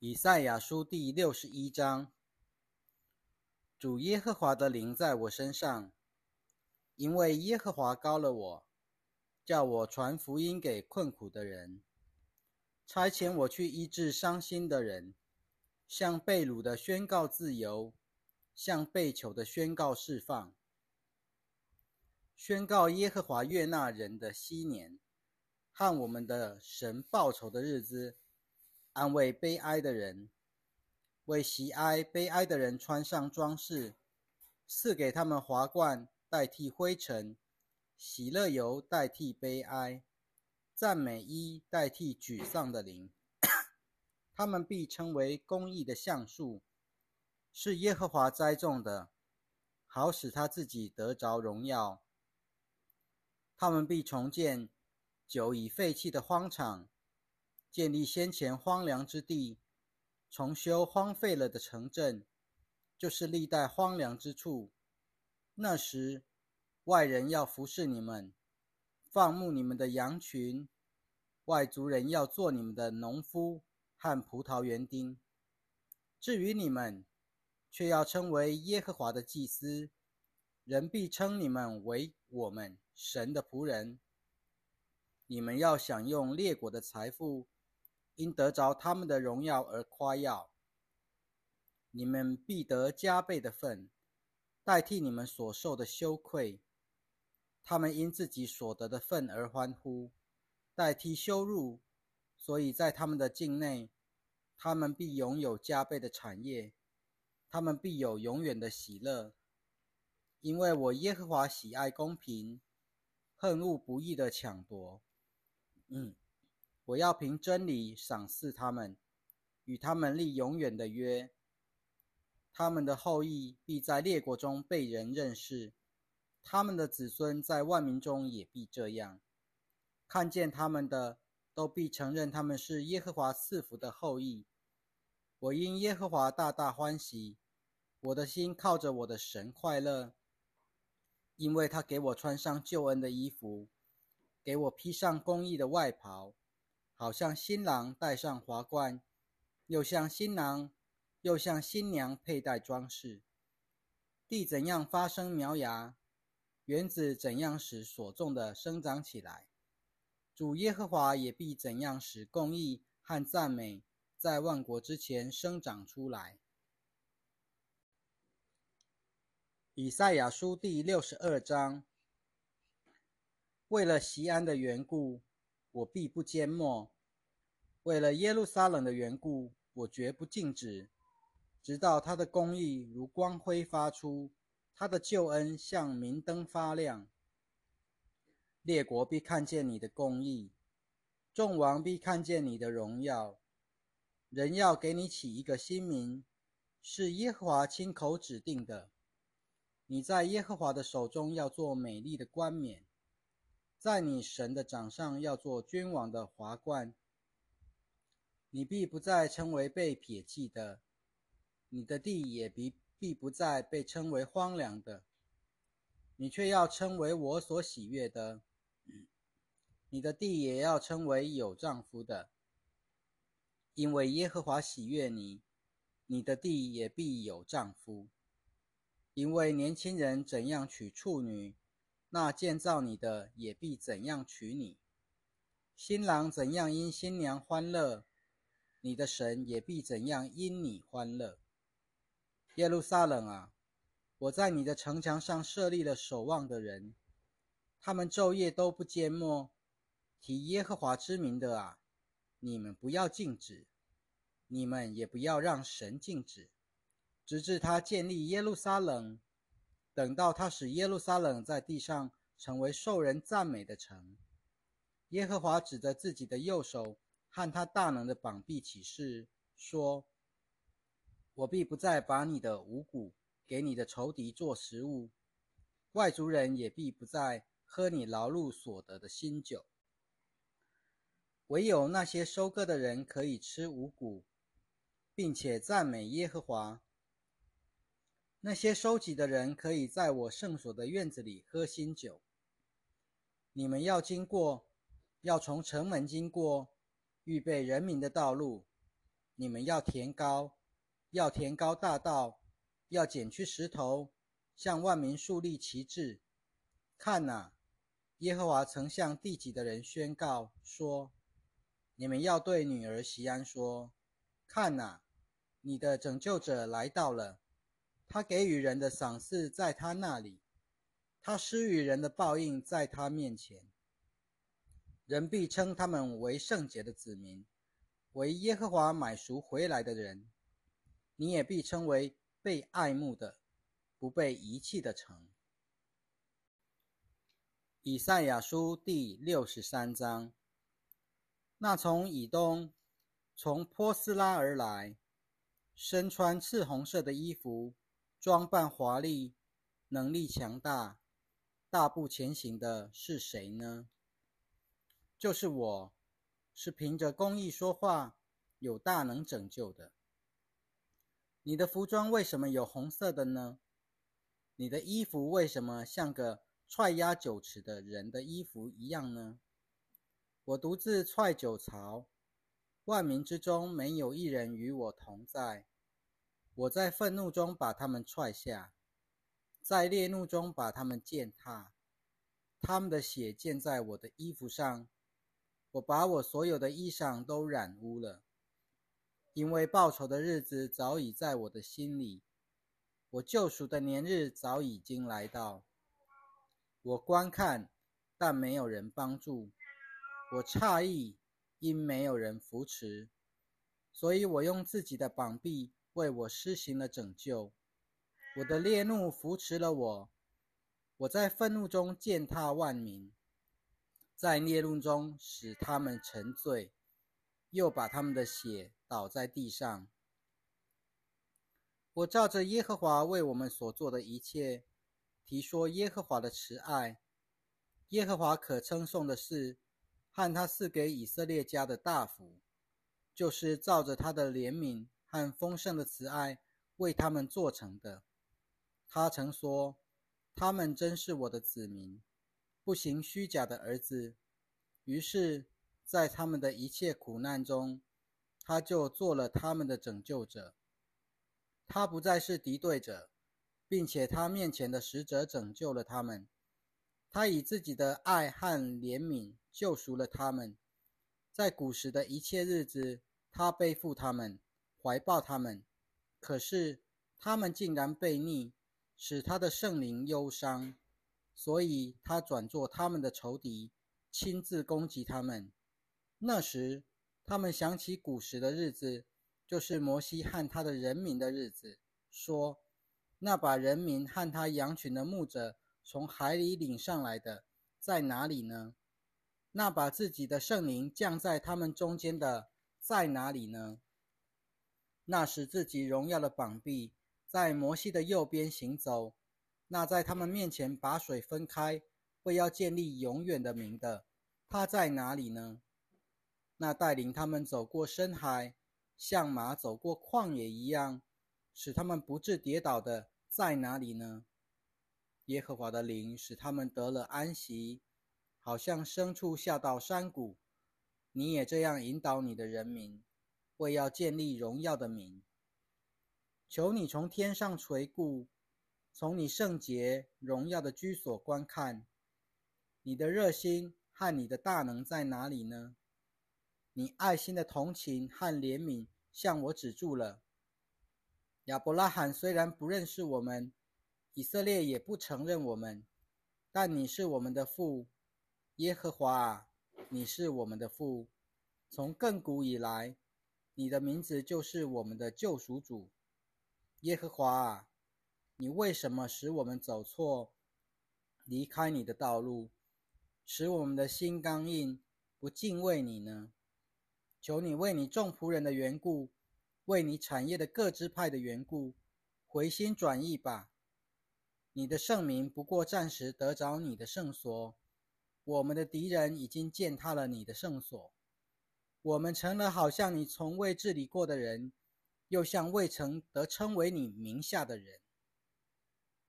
以赛亚书第六十一章：主耶和华的灵在我身上，因为耶和华高了我，叫我传福音给困苦的人，差遣我去医治伤心的人，向被掳的宣告自由，向被囚的宣告释放，宣告耶和华悦纳人的昔年，和我们的神报仇的日子。安慰悲哀的人，为喜哀悲哀的人穿上装饰，赐给他们华冠代替灰尘，喜乐油代替悲哀，赞美衣代替沮丧的灵。他们必称为公义的橡树，是耶和华栽种的，好使他自己得着荣耀。他们必重建久已废弃的荒场。建立先前荒凉之地，重修荒废了的城镇，就是历代荒凉之处。那时，外人要服侍你们，放牧你们的羊群；外族人要做你们的农夫和葡萄园丁。至于你们，却要称为耶和华的祭司，人必称你们为我们神的仆人。你们要享用列国的财富。因得着他们的荣耀而夸耀，你们必得加倍的份，代替你们所受的羞愧。他们因自己所得的份而欢呼，代替羞辱，所以在他们的境内，他们必拥有加倍的产业，他们必有永远的喜乐。因为我耶和华喜爱公平，恨恶不义的抢夺。嗯。我要凭真理赏赐他们，与他们立永远的约。他们的后裔必在列国中被人认识，他们的子孙在万民中也必这样。看见他们的，都必承认他们是耶和华赐福的后裔。我因耶和华大大欢喜，我的心靠着我的神快乐，因为他给我穿上救恩的衣服，给我披上公义的外袍。好像新郎戴上华冠，又像新郎，又像新娘佩戴装饰。地怎样发生苗芽，园子怎样使所种的生长起来，主耶和华也必怎样使公义和赞美在万国之前生长出来。以赛亚书第六十二章，为了西安的缘故。我必不缄默，为了耶路撒冷的缘故，我绝不静止，直到他的公义如光辉发出，他的救恩像明灯发亮。列国必看见你的公义，众王必看见你的荣耀。人要给你起一个新名，是耶和华亲口指定的。你在耶和华的手中要做美丽的冠冕。在你神的掌上要做君王的华冠，你必不再称为被撇弃的，你的地也必必不再被称为荒凉的，你却要称为我所喜悦的，你的地也要称为有丈夫的，因为耶和华喜悦你，你的地也必有丈夫，因为年轻人怎样娶处女。那建造你的也必怎样娶你，新郎怎样因新娘欢乐，你的神也必怎样因你欢乐。耶路撒冷啊，我在你的城墙上设立了守望的人，他们昼夜都不缄默，提耶和华之名的啊，你们不要禁止，你们也不要让神禁止，直至他建立耶路撒冷。等到他使耶路撒冷在地上成为受人赞美的城，耶和华指着自己的右手和他大能的膀臂起誓说：“我必不再把你的五谷给你的仇敌做食物，外族人也必不再喝你劳碌所得的新酒。唯有那些收割的人可以吃五谷，并且赞美耶和华。”那些收集的人可以在我圣所的院子里喝新酒。你们要经过，要从城门经过，预备人民的道路，你们要填高，要填高大道，要剪去石头，向万民树立旗帜。看哪，耶和华曾向地级的人宣告说：你们要对女儿席安说：看哪，你的拯救者来到了，他给予人的赏赐在他那里，他施予人的报应在他面前。人必称他们为圣洁的子民，为耶和华买赎回来的人。你也必称为被爱慕的、不被遗弃的城。以赛亚书第六十三章。那从以东、从波斯拉而来，身穿赤红色的衣服，装扮华丽，能力强大，大步前行的是谁呢？就是我，是凭着公义说话，有大能拯救的。你的服装为什么有红色的呢？你的衣服为什么像个踹压酒池的人的衣服一样呢？我独自踹酒槽，万民之中没有一人与我同在。我在愤怒中把他们踹下，在烈怒中把他们践踏，他们的血溅在我的衣服上。我把我所有的衣裳都染污了，因为报仇的日子早已在我的心里，我救赎的年日早已经来到。我观看，但没有人帮助；我诧异，因没有人扶持。所以我用自己的膀臂为我施行了拯救，我的烈怒扶持了我，我在愤怒中践踏万民。在孽怒中使他们沉醉，又把他们的血倒在地上。我照着耶和华为我们所做的一切，提说耶和华的慈爱。耶和华可称颂的是，和他赐给以色列家的大福，就是照着他的怜悯和丰盛的慈爱为他们做成的。他曾说：“他们真是我的子民。”不行虚假的儿子，于是，在他们的一切苦难中，他就做了他们的拯救者。他不再是敌对者，并且他面前的使者拯救了他们。他以自己的爱和怜悯救赎了他们。在古时的一切日子，他背负他们，怀抱他们。可是，他们竟然背逆，使他的圣灵忧伤。所以他转做他们的仇敌，亲自攻击他们。那时，他们想起古时的日子，就是摩西和他的人民的日子，说：“那把人民和他羊群的牧者从海里领上来的，在哪里呢？那把自己的圣灵降在他们中间的，在哪里呢？那使自己荣耀的膀臂在摩西的右边行走。”那在他们面前把水分开，为要建立永远的名的，他在哪里呢？那带领他们走过深海，像马走过旷野一样，使他们不致跌倒的，在哪里呢？耶和华的灵使他们得了安息，好像牲畜下到山谷。你也这样引导你的人民，为要建立荣耀的名。求你从天上垂顾。从你圣洁荣耀的居所观看，你的热心和你的大能在哪里呢？你爱心的同情和怜悯向我止住了。亚伯拉罕虽然不认识我们，以色列也不承认我们，但你是我们的父，耶和华啊，你是我们的父。从亘古以来，你的名字就是我们的救赎主，耶和华啊。你为什么使我们走错，离开你的道路，使我们的心刚硬，不敬畏你呢？求你为你众仆人的缘故，为你产业的各支派的缘故，回心转意吧。你的圣名不过暂时得着你的圣所，我们的敌人已经践踏了你的圣所，我们成了好像你从未治理过的人，又像未曾得称为你名下的人。